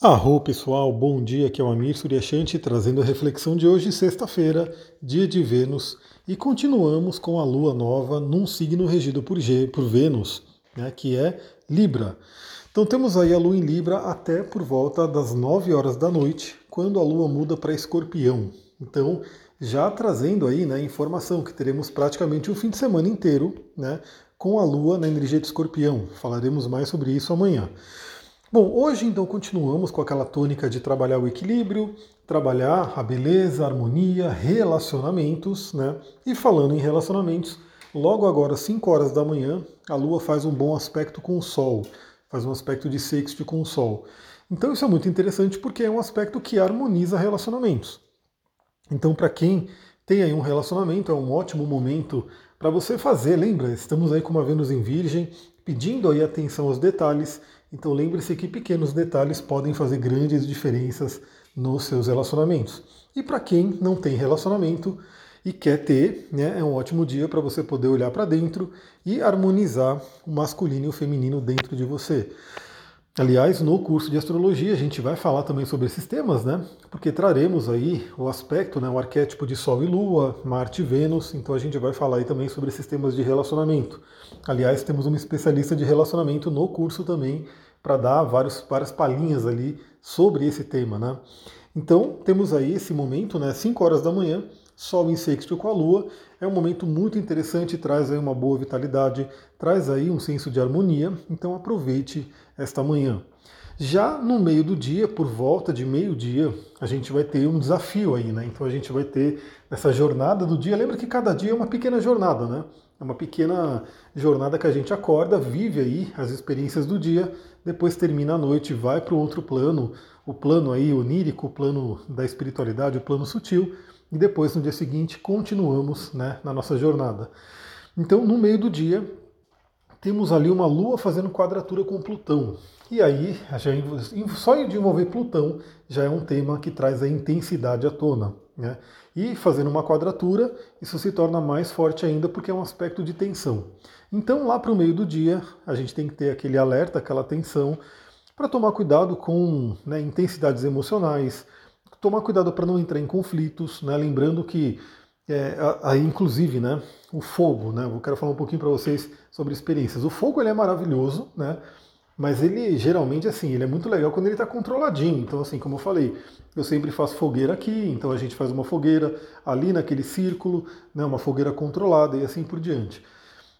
Arro pessoal, bom dia, aqui é o Amir Suryashanti trazendo a reflexão de hoje, sexta-feira, dia de Vênus, e continuamos com a lua nova num signo regido por, G, por Vênus, né, que é Libra. Então temos aí a lua em Libra até por volta das 9 horas da noite, quando a lua muda para Escorpião. Então, já trazendo aí né, informação que teremos praticamente o fim de semana inteiro né, com a lua na energia de Escorpião. Falaremos mais sobre isso amanhã. Bom, hoje então continuamos com aquela tônica de trabalhar o equilíbrio, trabalhar a beleza, a harmonia, relacionamentos, né? E falando em relacionamentos, logo agora, 5 horas da manhã, a Lua faz um bom aspecto com o Sol, faz um aspecto de sexto com o Sol. Então isso é muito interessante porque é um aspecto que harmoniza relacionamentos. Então, para quem tem aí um relacionamento, é um ótimo momento para você fazer. Lembra, estamos aí com uma Vênus em Virgem, pedindo aí atenção aos detalhes então lembre-se que pequenos detalhes podem fazer grandes diferenças nos seus relacionamentos. E para quem não tem relacionamento e quer ter, né, é um ótimo dia para você poder olhar para dentro e harmonizar o masculino e o feminino dentro de você. Aliás, no curso de astrologia a gente vai falar também sobre esses temas, né? Porque traremos aí o aspecto, né, o arquétipo de Sol e Lua, Marte e Vênus, então a gente vai falar aí também sobre esses temas de relacionamento. Aliás, temos uma especialista de relacionamento no curso também para dar vários, várias palhinhas ali sobre esse tema, né? Então, temos aí esse momento, né, 5 horas da manhã, Sol em sexto com a Lua, é um momento muito interessante, traz aí uma boa vitalidade, traz aí um senso de harmonia, então aproveite esta manhã. Já no meio do dia, por volta de meio-dia, a gente vai ter um desafio aí, né? Então a gente vai ter essa jornada do dia. Lembra que cada dia é uma pequena jornada, né? É uma pequena jornada que a gente acorda, vive aí as experiências do dia, depois termina a noite, vai para o outro plano, o plano aí onírico, o plano da espiritualidade, o plano sutil, e depois no dia seguinte continuamos né, na nossa jornada. Então, no meio do dia, temos ali uma Lua fazendo quadratura com Plutão. E aí, só de envolver Plutão já é um tema que traz a intensidade à tona. Né? E fazendo uma quadratura, isso se torna mais forte ainda porque é um aspecto de tensão. Então, lá para o meio do dia, a gente tem que ter aquele alerta, aquela tensão, para tomar cuidado com né, intensidades emocionais, tomar cuidado para não entrar em conflitos, né? lembrando que, é, aí, inclusive, né, o fogo, né, eu quero falar um pouquinho para vocês sobre experiências. O fogo ele é maravilhoso, né, mas ele geralmente assim, ele é muito legal quando ele está controladinho. Então, assim, como eu falei, eu sempre faço fogueira aqui, então a gente faz uma fogueira ali naquele círculo, né, uma fogueira controlada e assim por diante.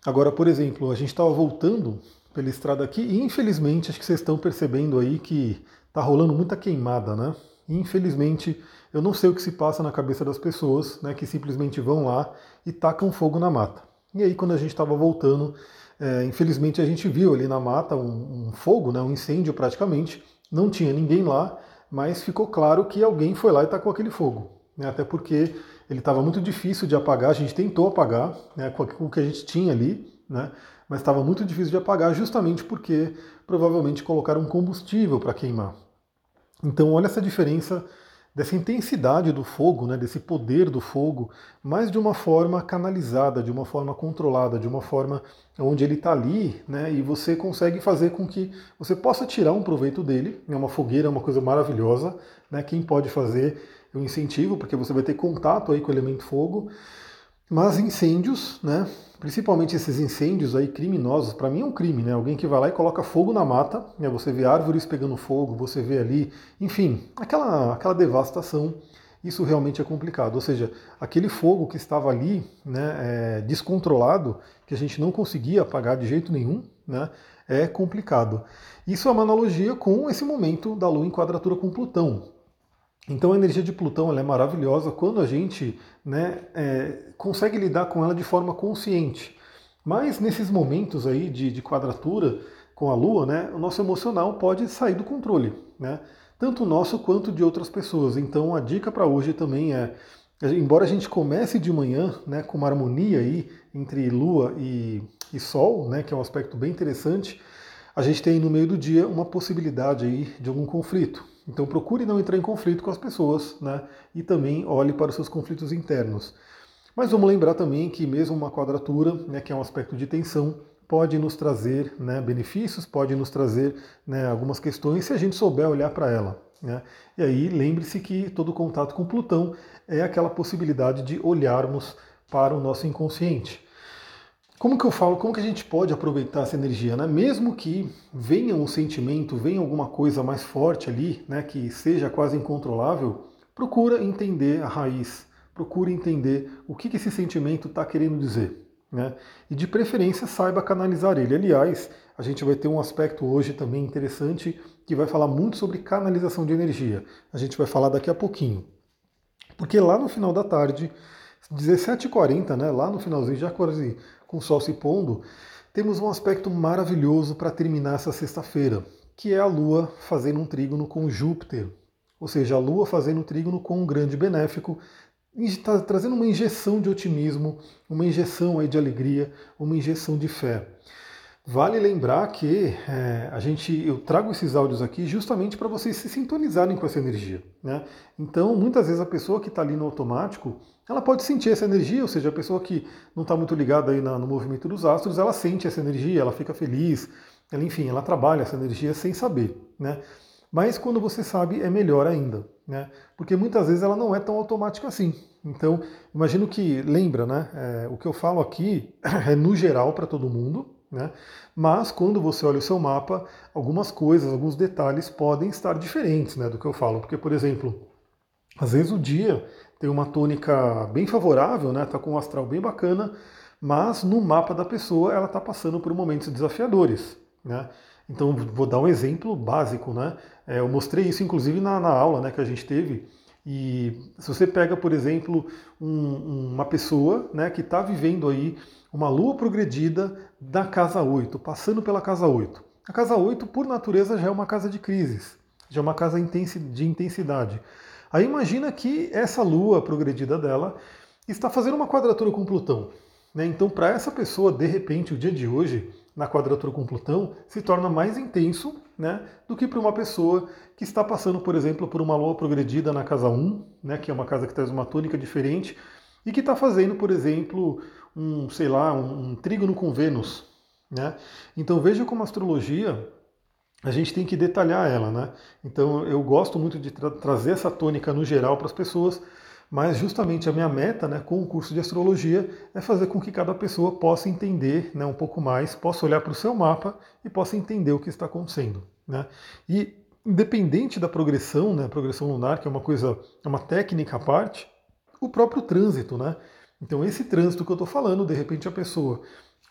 Agora, por exemplo, a gente estava voltando pela estrada aqui e infelizmente acho que vocês estão percebendo aí que está rolando muita queimada, né? Infelizmente, eu não sei o que se passa na cabeça das pessoas, né, que simplesmente vão lá e tacam fogo na mata. E aí, quando a gente estava voltando, é, infelizmente a gente viu ali na mata um, um fogo, né, um incêndio praticamente. Não tinha ninguém lá, mas ficou claro que alguém foi lá e tacou aquele fogo. Né, até porque ele estava muito difícil de apagar, a gente tentou apagar né, com o que a gente tinha ali, né, mas estava muito difícil de apagar justamente porque provavelmente colocaram combustível para queimar. Então, olha essa diferença dessa intensidade do fogo, né, desse poder do fogo, mas de uma forma canalizada, de uma forma controlada, de uma forma onde ele está ali, né, e você consegue fazer com que você possa tirar um proveito dele. É uma fogueira, é uma coisa maravilhosa, né, quem pode fazer eu incentivo, porque você vai ter contato aí com o elemento fogo. Mas incêndios, né, principalmente esses incêndios aí criminosos, para mim é um crime, né? Alguém que vai lá e coloca fogo na mata, né? você vê árvores pegando fogo, você vê ali, enfim, aquela, aquela devastação, isso realmente é complicado. Ou seja, aquele fogo que estava ali, né, é, descontrolado, que a gente não conseguia apagar de jeito nenhum, né, é complicado. Isso é uma analogia com esse momento da Lua em quadratura com Plutão. Então a energia de Plutão é maravilhosa quando a gente né, é, consegue lidar com ela de forma consciente. Mas nesses momentos aí de, de, quadratura com a Lua, né, o nosso emocional pode sair do controle, né? Tanto nosso quanto de outras pessoas. Então a dica para hoje também é, embora a gente comece de manhã né, com uma harmonia aí entre Lua e, e Sol, né, que é um aspecto bem interessante, a gente tem no meio do dia uma possibilidade aí de algum conflito. Então procure não entrar em conflito com as pessoas, né? E também olhe para os seus conflitos internos. Mas vamos lembrar também que mesmo uma quadratura, né, que é um aspecto de tensão, pode nos trazer né, benefícios, pode nos trazer né, algumas questões se a gente souber olhar para ela. Né? E aí lembre-se que todo contato com Plutão é aquela possibilidade de olharmos para o nosso inconsciente. Como que eu falo, como que a gente pode aproveitar essa energia, né? Mesmo que venha um sentimento, venha alguma coisa mais forte ali, né, que seja quase incontrolável, procura entender a raiz, procura entender o que, que esse sentimento está querendo dizer. Né? E de preferência saiba canalizar ele. Aliás, a gente vai ter um aspecto hoje também interessante que vai falar muito sobre canalização de energia. A gente vai falar daqui a pouquinho. Porque lá no final da tarde, 17h40, né, lá no finalzinho, já quase com o sol se pondo, temos um aspecto maravilhoso para terminar essa sexta-feira, que é a Lua fazendo um trígono com Júpiter. Ou seja, a Lua fazendo um trígono com um grande benéfico, está trazendo uma injeção de otimismo, uma injeção aí de alegria, uma injeção de fé. Vale lembrar que é, a gente, eu trago esses áudios aqui justamente para vocês se sintonizarem com essa energia. Né? Então, muitas vezes a pessoa que está ali no automático, ela pode sentir essa energia, ou seja, a pessoa que não está muito ligada aí na, no movimento dos astros, ela sente essa energia, ela fica feliz, ela, enfim, ela trabalha essa energia sem saber. Né? Mas quando você sabe, é melhor ainda. Né? Porque muitas vezes ela não é tão automática assim. Então, imagino que, lembra, né? É, o que eu falo aqui é no geral para todo mundo, né? Mas quando você olha o seu mapa, algumas coisas, alguns detalhes podem estar diferentes né, do que eu falo. Porque, por exemplo, às vezes o dia tem uma tônica bem favorável, né, tá com um astral bem bacana, mas no mapa da pessoa ela está passando por momentos desafiadores. Né? Então, vou dar um exemplo básico. Né? É, eu mostrei isso, inclusive, na, na aula né, que a gente teve. E se você pega, por exemplo, um, uma pessoa né, que está vivendo aí uma lua progredida da casa 8, passando pela casa 8. A casa 8, por natureza, já é uma casa de crises, já é uma casa de intensidade. Aí imagina que essa lua progredida dela está fazendo uma quadratura com Plutão. Né? Então, para essa pessoa, de repente, o dia de hoje, na quadratura com Plutão, se torna mais intenso né, do que para uma pessoa que está passando, por exemplo, por uma lua progredida na casa 1, né, que é uma casa que traz uma tônica diferente, e que está fazendo, por exemplo, um, sei lá, um, um trígono com Vênus. Né? Então veja como a astrologia a gente tem que detalhar ela, né? Então eu gosto muito de tra trazer essa tônica no geral para as pessoas, mas justamente a minha meta, né, com o curso de astrologia é fazer com que cada pessoa possa entender, né, um pouco mais, possa olhar para o seu mapa e possa entender o que está acontecendo, né? E independente da progressão, né, progressão lunar, que é uma coisa, é uma técnica à parte, o próprio trânsito, né? Então, esse trânsito que eu estou falando, de repente a pessoa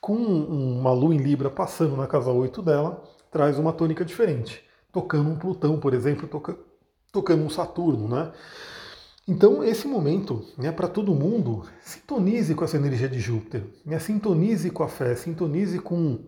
com uma lua em Libra passando na casa 8 dela, traz uma tônica diferente. Tocando um Plutão, por exemplo, toca, tocando um Saturno, né? Então, esse momento, né, para todo mundo, sintonize com essa energia de Júpiter, né, sintonize com a fé, sintonize com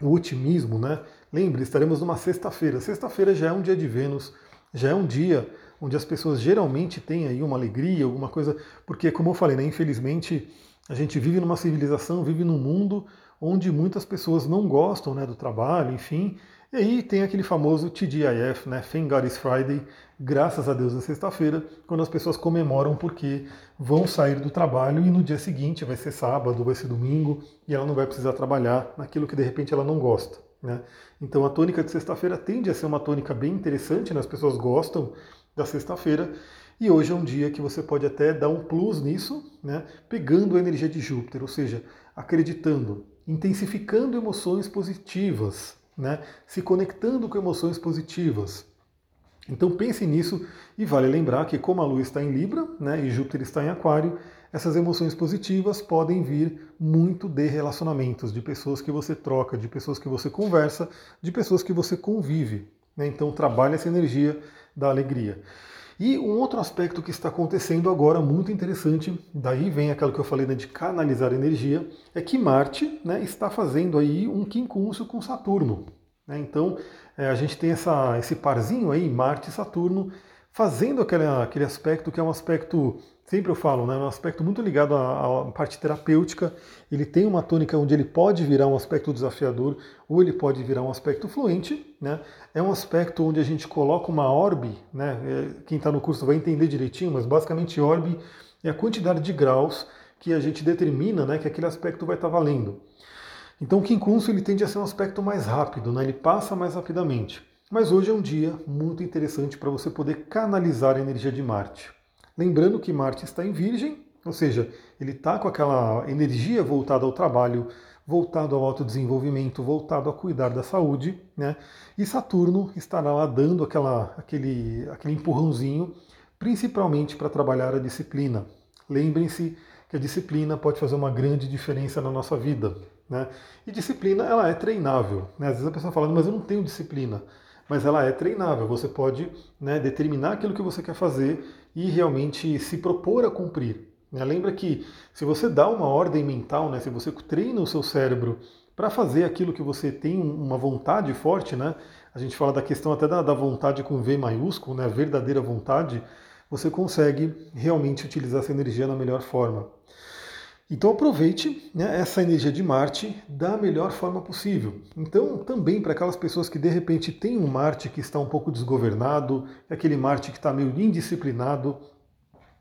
o otimismo, né? Lembre, estaremos numa sexta-feira. Sexta-feira já é um dia de Vênus, já é um dia onde as pessoas geralmente têm aí uma alegria, alguma coisa, porque como eu falei, né, infelizmente a gente vive numa civilização, vive num mundo onde muitas pessoas não gostam né, do trabalho, enfim, e aí tem aquele famoso TGIF, né, Thank God Friday, graças a Deus é sexta-feira, quando as pessoas comemoram porque vão sair do trabalho e no dia seguinte vai ser sábado, vai ser domingo, e ela não vai precisar trabalhar naquilo que de repente ela não gosta. Né? Então a tônica de sexta-feira tende a ser uma tônica bem interessante, né? as pessoas gostam da sexta-feira. E hoje é um dia que você pode até dar um plus nisso, né, pegando a energia de Júpiter, ou seja, acreditando, intensificando emoções positivas, né, se conectando com emoções positivas. Então pense nisso e vale lembrar que como a Lua está em Libra né, e Júpiter está em Aquário, essas emoções positivas podem vir muito de relacionamentos, de pessoas que você troca, de pessoas que você conversa, de pessoas que você convive. Né? Então trabalhe essa energia da alegria. E um outro aspecto que está acontecendo agora, muito interessante, daí vem aquilo que eu falei né, de canalizar energia, é que Marte né, está fazendo aí um quincúncio com Saturno. Né? Então é, a gente tem essa, esse parzinho aí, Marte e Saturno, fazendo aquele, aquele aspecto que é um aspecto sempre eu falo, né, um aspecto muito ligado à, à, parte terapêutica. Ele tem uma tônica onde ele pode virar um aspecto desafiador ou ele pode virar um aspecto fluente. Né? É um aspecto onde a gente coloca uma orbe, né? É, quem está no curso vai entender direitinho, mas basicamente orbe é a quantidade de graus que a gente determina né, que aquele aspecto vai estar tá valendo. Então o quincunço ele tende a ser um aspecto mais rápido, né? ele passa mais rapidamente. Mas hoje é um dia muito interessante para você poder canalizar a energia de Marte. Lembrando que Marte está em Virgem, ou seja, ele está com aquela energia voltada ao trabalho, voltado ao autodesenvolvimento, voltado a cuidar da saúde, né? E Saturno estará lá dando aquela, aquele, aquele empurrãozinho, principalmente para trabalhar a disciplina. Lembrem-se que a disciplina pode fazer uma grande diferença na nossa vida. Né? E disciplina ela é treinável. Né? Às vezes a pessoa fala, mas eu não tenho disciplina. Mas ela é treinável. Você pode né, determinar aquilo que você quer fazer e realmente se propor a cumprir. Né? Lembra que se você dá uma ordem mental, né, se você treina o seu cérebro para fazer aquilo que você tem uma vontade forte, né? A gente fala da questão até da, da vontade com V maiúsculo, né? A verdadeira vontade, você consegue realmente utilizar essa energia na melhor forma. Então aproveite né, essa energia de Marte da melhor forma possível. Então, também para aquelas pessoas que de repente têm um Marte que está um pouco desgovernado, aquele Marte que está meio indisciplinado,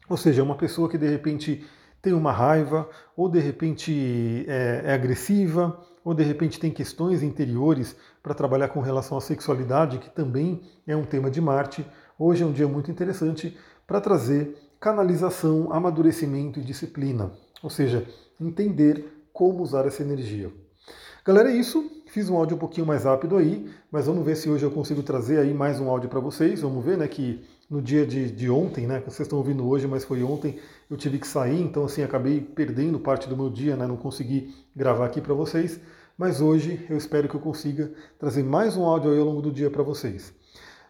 ou seja, uma pessoa que de repente tem uma raiva, ou de repente é, é agressiva, ou de repente tem questões interiores para trabalhar com relação à sexualidade, que também é um tema de Marte. Hoje é um dia muito interessante para trazer canalização, amadurecimento e disciplina, ou seja, entender como usar essa energia. Galera, é isso. Fiz um áudio um pouquinho mais rápido aí, mas vamos ver se hoje eu consigo trazer aí mais um áudio para vocês. Vamos ver, né, que no dia de, de ontem, né, que vocês estão ouvindo hoje, mas foi ontem, eu tive que sair, então assim, acabei perdendo parte do meu dia, né, não consegui gravar aqui para vocês, mas hoje eu espero que eu consiga trazer mais um áudio aí ao longo do dia para vocês.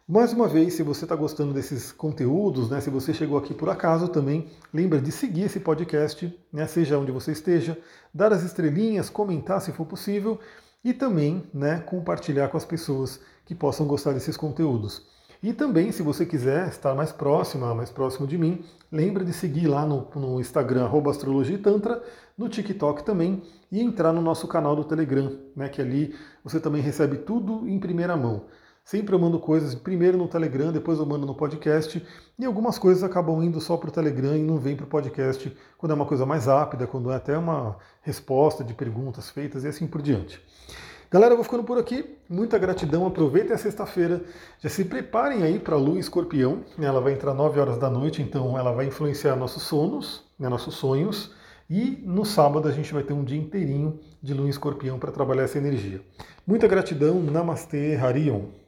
Mais uma vez, se você está gostando desses conteúdos, né, se você chegou aqui por acaso também, lembra de seguir esse podcast, né, seja onde você esteja, dar as estrelinhas, comentar se for possível e também né, compartilhar com as pessoas que possam gostar desses conteúdos. E também, se você quiser estar mais próxima, mais próximo de mim, lembra de seguir lá no, no Instagram, Astrologia e Tantra, no TikTok também, e entrar no nosso canal do Telegram, né, que ali você também recebe tudo em primeira mão. Sempre eu mando coisas primeiro no Telegram, depois eu mando no podcast, e algumas coisas acabam indo só para o Telegram e não vem para o podcast quando é uma coisa mais rápida, quando é até uma resposta de perguntas feitas e assim por diante. Galera, eu vou ficando por aqui. Muita gratidão. Aproveitem a sexta-feira. Já se preparem aí para a Lua Escorpião. Ela vai entrar 9 horas da noite, então ela vai influenciar nossos sonos, né, nossos sonhos. E no sábado a gente vai ter um dia inteirinho de Lua Escorpião para trabalhar essa energia. Muita gratidão. Namastê, Harion.